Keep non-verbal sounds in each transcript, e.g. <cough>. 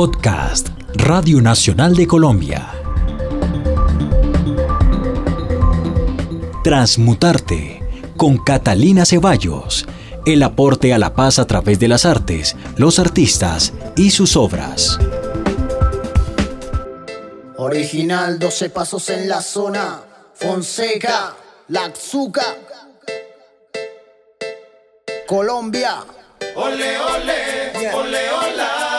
Podcast Radio Nacional de Colombia. Transmutarte con Catalina Ceballos. El aporte a la paz a través de las artes, los artistas y sus obras. Original, 12 pasos en la zona. Fonseca, Laxuca. Colombia. Ole, ole, ole, hola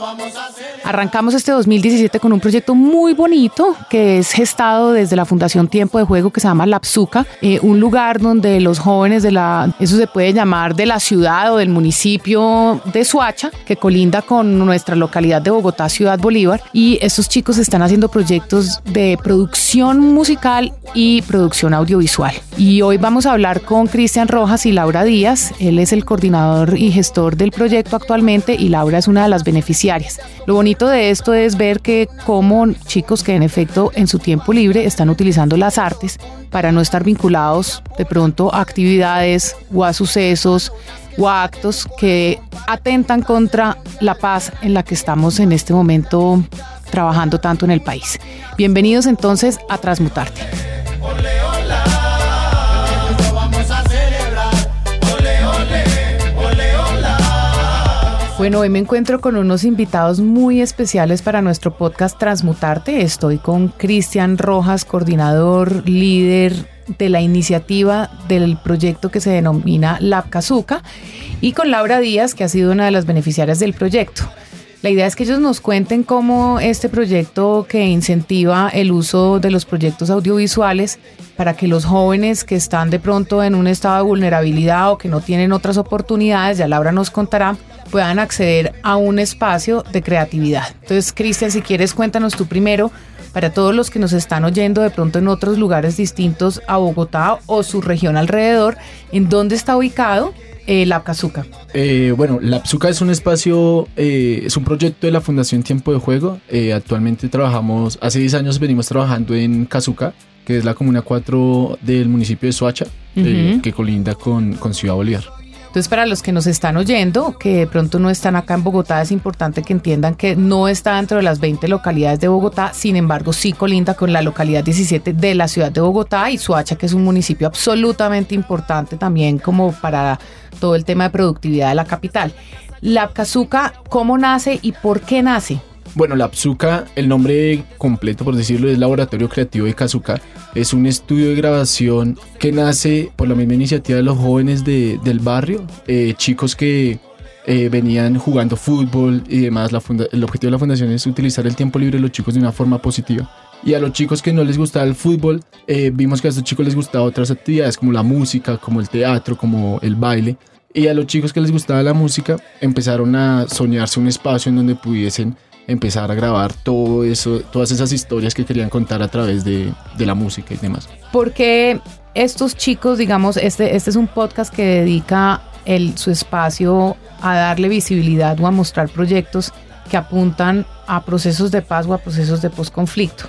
vamos a hacer. Arrancamos este 2017 con un proyecto muy bonito que es gestado desde la Fundación Tiempo de Juego que se llama Lapsuca, eh, un lugar donde los jóvenes de la, eso se puede llamar de la ciudad o del municipio de Suacha, que colinda con nuestra localidad de Bogotá, Ciudad Bolívar, y estos chicos están haciendo proyectos de producción musical y producción audiovisual. Y hoy vamos a hablar con Cristian Rojas y Laura Díaz, él es el coordinador y gestor del proyecto actualmente y Laura es una de las beneficiarias. Lo bonito de esto es ver que como chicos que en efecto en su tiempo libre están utilizando las artes para no estar vinculados de pronto a actividades o a sucesos o a actos que atentan contra la paz en la que estamos en este momento trabajando tanto en el país. Bienvenidos entonces a Transmutarte. Bueno, hoy me encuentro con unos invitados muy especiales para nuestro podcast Transmutarte. Estoy con Cristian Rojas, coordinador, líder de la iniciativa del proyecto que se denomina Labcazuca, y con Laura Díaz, que ha sido una de las beneficiarias del proyecto. La idea es que ellos nos cuenten cómo este proyecto que incentiva el uso de los proyectos audiovisuales para que los jóvenes que están de pronto en un estado de vulnerabilidad o que no tienen otras oportunidades, ya Laura nos contará, puedan acceder a un espacio de creatividad. Entonces, Cristian, si quieres, cuéntanos tú primero, para todos los que nos están oyendo de pronto en otros lugares distintos a Bogotá o su región alrededor, ¿en dónde está ubicado? Eh, Lapcazuca? Eh, bueno, Lapsuca es un espacio, eh, es un proyecto de la Fundación Tiempo de Juego. Eh, actualmente trabajamos, hace 10 años venimos trabajando en Cazuca, que es la comuna 4 del municipio de Soacha, que colinda con, con Ciudad Bolívar. Entonces, para los que nos están oyendo, que de pronto no están acá en Bogotá, es importante que entiendan que no está dentro de las 20 localidades de Bogotá, sin embargo, sí colinda con la localidad 17 de la ciudad de Bogotá y Suacha, que es un municipio absolutamente importante también como para todo el tema de productividad de la capital. La Cazuca, ¿cómo nace y por qué nace? Bueno, la PSUCA, el nombre completo, por decirlo, es Laboratorio Creativo de Kazuka. Es un estudio de grabación que nace por la misma iniciativa de los jóvenes de, del barrio, eh, chicos que eh, venían jugando fútbol y demás. La el objetivo de la fundación es utilizar el tiempo libre de los chicos de una forma positiva. Y a los chicos que no les gustaba el fútbol, eh, vimos que a estos chicos les gustaba otras actividades como la música, como el teatro, como el baile. Y a los chicos que les gustaba la música empezaron a soñarse un espacio en donde pudiesen empezar a grabar todo eso, todas esas historias que querían contar a través de, la música y demás. Porque estos chicos, digamos, este, este es un podcast que dedica su espacio a darle visibilidad o a mostrar proyectos que apuntan a procesos de paz o a procesos de posconflicto.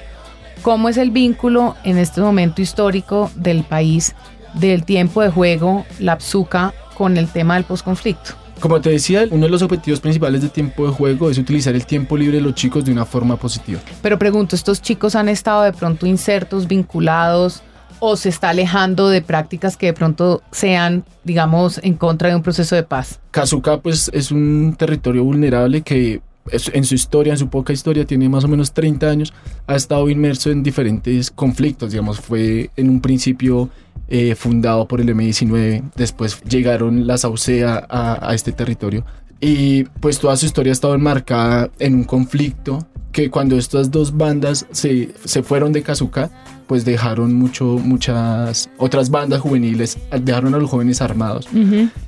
¿Cómo es el vínculo en este momento histórico del país del tiempo de juego, la PSUCA, con el tema del posconflicto? Como te decía, uno de los objetivos principales de tiempo de juego es utilizar el tiempo libre de los chicos de una forma positiva. Pero pregunto, ¿estos chicos han estado de pronto insertos, vinculados o se está alejando de prácticas que de pronto sean, digamos, en contra de un proceso de paz? Kazuka pues es un territorio vulnerable que en su historia, en su poca historia, tiene más o menos 30 años, ha estado inmerso en diferentes conflictos, digamos, fue en un principio eh, fundado por el M19, después llegaron las AUCEA a, a este territorio y pues toda su historia ha estado enmarcada en un conflicto que cuando estas dos bandas se, se fueron de Kazuka, pues dejaron mucho, muchas otras bandas juveniles, dejaron a los jóvenes armados.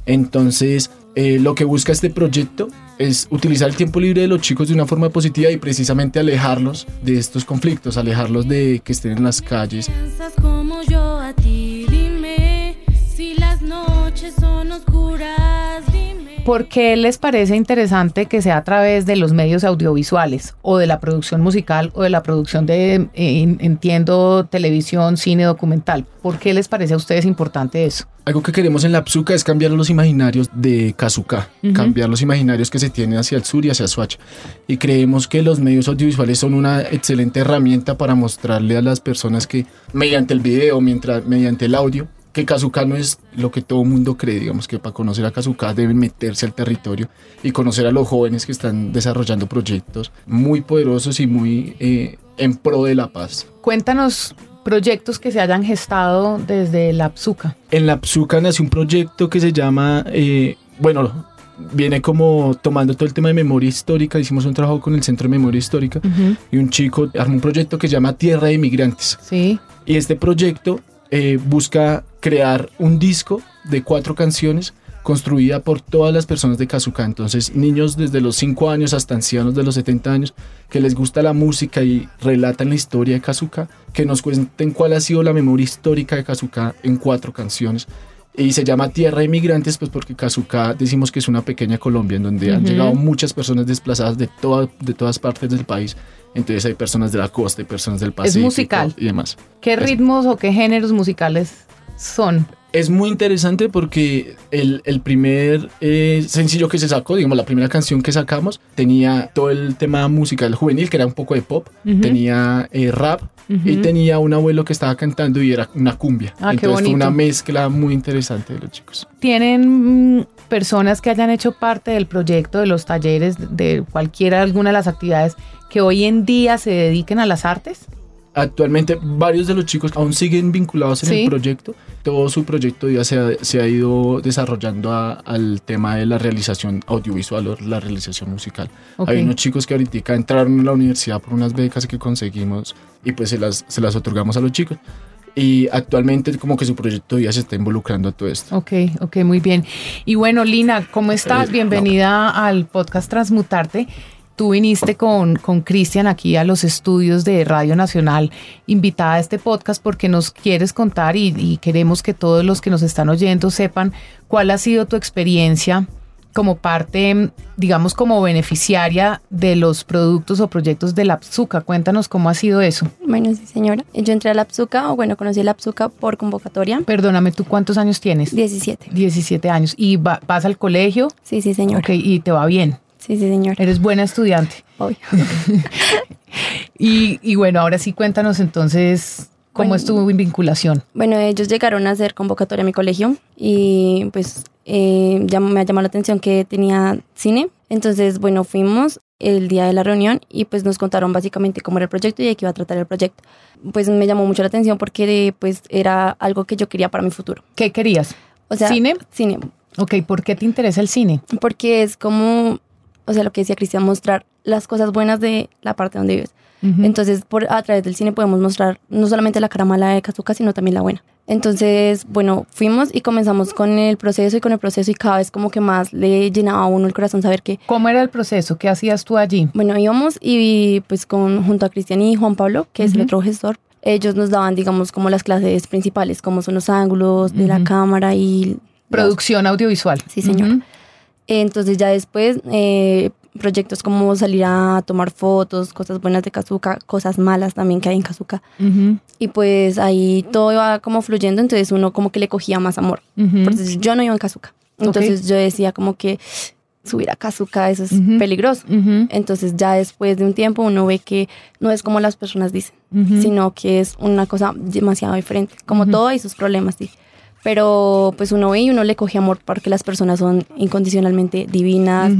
Entonces, eh, lo que busca este proyecto es utilizar el tiempo libre de los chicos de una forma positiva y precisamente alejarlos de estos conflictos, alejarlos de que estén en las calles. como yo a ti, dime si las noches son oscuras. ¿Por qué les parece interesante que sea a través de los medios audiovisuales o de la producción musical o de la producción de, eh, entiendo, televisión, cine, documental? ¿Por qué les parece a ustedes importante eso? Algo que queremos en la Psuca es cambiar los imaginarios de Kazuka, cambiar los imaginarios que se tienen hacia el sur y hacia Swatch. Y creemos que los medios audiovisuales son una excelente herramienta para mostrarle a las personas que mediante el video, mientras, mediante el audio, que Kazuka no es lo que todo mundo cree, digamos que para conocer a Kazuka deben meterse al territorio y conocer a los jóvenes que están desarrollando proyectos muy poderosos y muy eh, en pro de la paz. Cuéntanos proyectos que se hayan gestado desde la PSUCA. En la PSUCA nació un proyecto que se llama, eh, bueno, viene como tomando todo el tema de memoria histórica. Hicimos un trabajo con el Centro de Memoria Histórica y un chico armó un proyecto que se llama Tierra de Inmigrantes. Sí. Y este proyecto eh, busca crear un disco de cuatro canciones construida por todas las personas de Kazuka. Entonces, niños desde los 5 años hasta ancianos de los 70 años que les gusta la música y relatan la historia de Kazuka, que nos cuenten cuál ha sido la memoria histórica de Kazuka en cuatro canciones. Y se llama Tierra de Inmigrantes, pues porque Kazuka decimos que es una pequeña Colombia en donde han llegado muchas personas desplazadas de, de todas partes del país entonces hay personas de la costa y personas del Pacífico. Es musical. Y demás. ¿Qué ritmos o qué géneros musicales son? Es muy interesante porque el, el primer eh, sencillo que se sacó, digamos, la primera canción que sacamos, tenía todo el tema musical juvenil, que era un poco de pop, tenía eh, rap y tenía un abuelo que estaba cantando y era una cumbia. Ah, Entonces fue una mezcla muy interesante de los chicos. ¿Tienen mm, personas que hayan hecho parte del proyecto, de los talleres, de cualquiera, alguna de las actividades que hoy en día se dediquen a las artes? Actualmente varios de los chicos aún siguen vinculados en el proyecto. Todo su proyecto ya se ha, se ha ido desarrollando al tema de la realización audiovisual o la realización musical. Hay unos chicos que ahorita entraron a la universidad por unas becas que conseguimos y pues se las, se las otorgamos a los chicos y actualmente como que su proyecto ya se está involucrando a todo esto. Ok, ok, muy bien. Y bueno, Lina, ¿cómo estás? Eh, Bienvenida al podcast Transmutarte tú viniste con Cristian aquí a los estudios de Radio Nacional, invitada a este podcast porque nos quieres contar y, queremos que todos los que nos están oyendo sepan cuál ha sido tu experiencia como parte, digamos, como beneficiaria de los productos o proyectos de la PSUCA. Cuéntanos cómo ha sido eso. Bueno, sí, señora. Yo entré a la PSUCA, o bueno, conocí la PSUCA por convocatoria. Perdóname, ¿tú cuántos años tienes? 17. 17 años. ¿Y vas al colegio? Sí, sí, señora. Ok, ¿y te va bien? Sí, sí, señor. Eres buena estudiante. Hoy. <laughs> y, bueno, ahora sí cuéntanos entonces cómo estuvo tu vinculación. Bueno, ellos llegaron a hacer convocatoria a mi colegio y pues eh, me ha llamado la atención que tenía cine. Entonces, bueno, fuimos el día de la reunión y pues nos contaron básicamente cómo era el proyecto y de qué iba a tratar el proyecto. Pues me llamó mucho la atención porque pues era algo que yo quería para mi futuro. ¿Qué querías? O sea, ¿Cine? Cine. Ok, ¿por qué te interesa el cine? Porque es como o sea, lo que decía Cristian, mostrar las cosas buenas de la parte donde vives. Entonces, por, a través del cine podemos mostrar no solamente la cara mala de Kazuka, sino también la buena. Entonces, bueno, fuimos y comenzamos con el proceso y con el proceso y cada vez como que más le llenaba a uno el corazón saber que... ¿Cómo era el proceso? ¿Qué hacías tú allí? Bueno, íbamos y pues con, junto a Cristian y Juan Pablo, que es el otro gestor, ellos nos daban, digamos, como las clases principales, como son los ángulos de la cámara y... Producción audiovisual. Sí, señor. Entonces ya después eh, proyectos como salir a tomar fotos, cosas buenas de Kazuka, cosas malas también que hay en Kazuka. Y pues ahí todo iba como fluyendo, entonces uno como que le cogía más amor. Entonces yo no iba en Kazuka. Entonces yo decía como que subir a Kazuka, eso es peligroso. Entonces ya después de un tiempo uno ve que no es como las personas dicen, sino que es una cosa demasiado diferente. Como todo hay sus problemas, sí pero pues uno ve y uno le coge amor porque las personas son incondicionalmente divinas,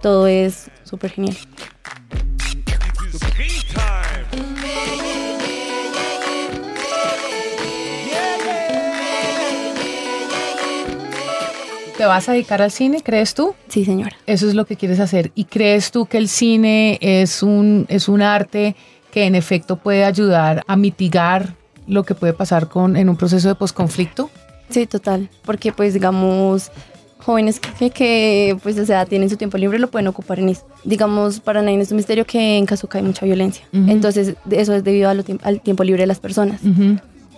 todo es súper genial. ¿Te vas a dedicar al cine, crees tú? Sí, señora. Eso es lo que quieres hacer. ¿Y crees tú que el cine es un, es un arte que en efecto puede ayudar a mitigar lo que puede pasar con, en un proceso de posconflicto? Sí, total, porque pues digamos jóvenes que, que, pues o sea tienen su tiempo libre lo pueden ocupar en eso. Digamos, para nadie es un misterio que en Kazuka hay mucha violencia. Entonces, eso es debido al tiempo libre de las personas.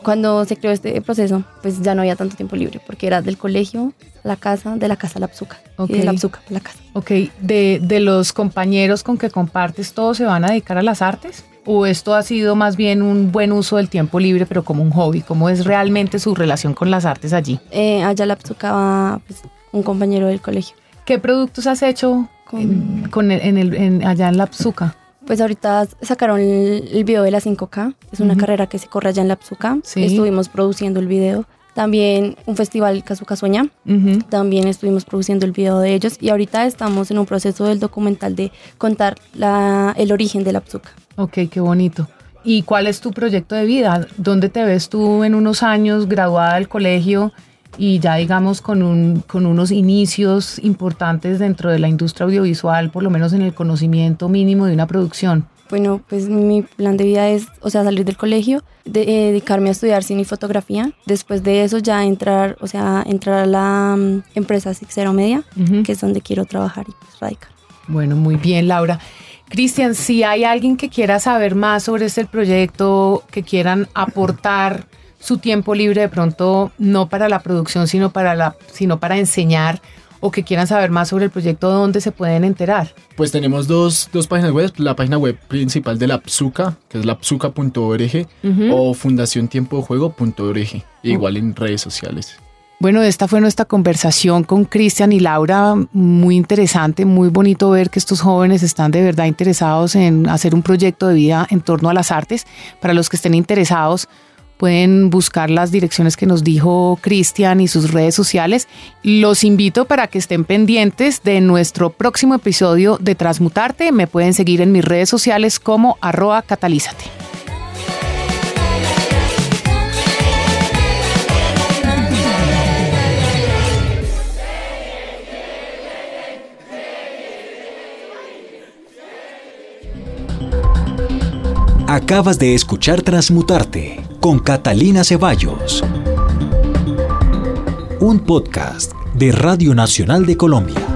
Cuando se creó este proceso, pues ya no había tanto tiempo libre, porque era del colegio la casa, de la casa a la psuca, y de la psuca la casa. Ok, de, de los compañeros con que compartes, ¿todos se van a dedicar a las artes? ¿O esto ha sido más bien un buen uso del tiempo libre, pero como un hobby? ¿Cómo es realmente su relación con las artes allí? Eh, allá la psuca va pues, un compañero del colegio. ¿Qué productos has hecho con, en, el, allá en la Psuca? Pues ahorita sacaron el, video de la 5K, es una carrera que se corre allá en la Psuca. Estuvimos produciendo el video. También un festival Kazuka Sueña, también estuvimos produciendo el video de ellos y ahorita estamos en un proceso del documental de contar la, el origen de la Psuca. Ok, qué bonito. ¿Y cuál es tu proyecto de vida? ¿Dónde te ves tú en unos años graduada del colegio y ya digamos con, un, con unos inicios importantes dentro de la industria audiovisual, por lo menos en el conocimiento mínimo de una producción? Bueno, pues mi plan de vida es, o sea, salir del colegio, de, eh, dedicarme a estudiar cine y fotografía. Después de eso ya entrar, o sea, entrar a la mm, empresa Sixero Media, que es donde quiero trabajar y pues radicar. Bueno, muy bien, Laura. Cristian, si hay alguien que quiera saber más sobre este proyecto, que quieran aportar su tiempo libre de pronto no para la producción, sino para, la, sino para enseñar o que quieran saber más sobre el proyecto, ¿dónde se pueden enterar? Pues tenemos dos, dos páginas web, la página web principal de la PSUCA, que es la psuca.org, o fundaciontiempodejuego.org, igual en redes sociales. Bueno, esta fue nuestra conversación con Cristian y Laura, muy interesante, muy bonito ver que estos jóvenes están de verdad interesados en hacer un proyecto de vida en torno a las artes. Para los que estén interesados, Pueden buscar las direcciones que nos dijo Cristian y sus redes sociales. Los invito para que estén pendientes de nuestro próximo episodio de Transmutarte. Me pueden seguir en mis redes sociales como arroba catalízate. Acabas de escuchar Transmutarte con Catalina Ceballos. Un podcast de Radio Nacional de Colombia.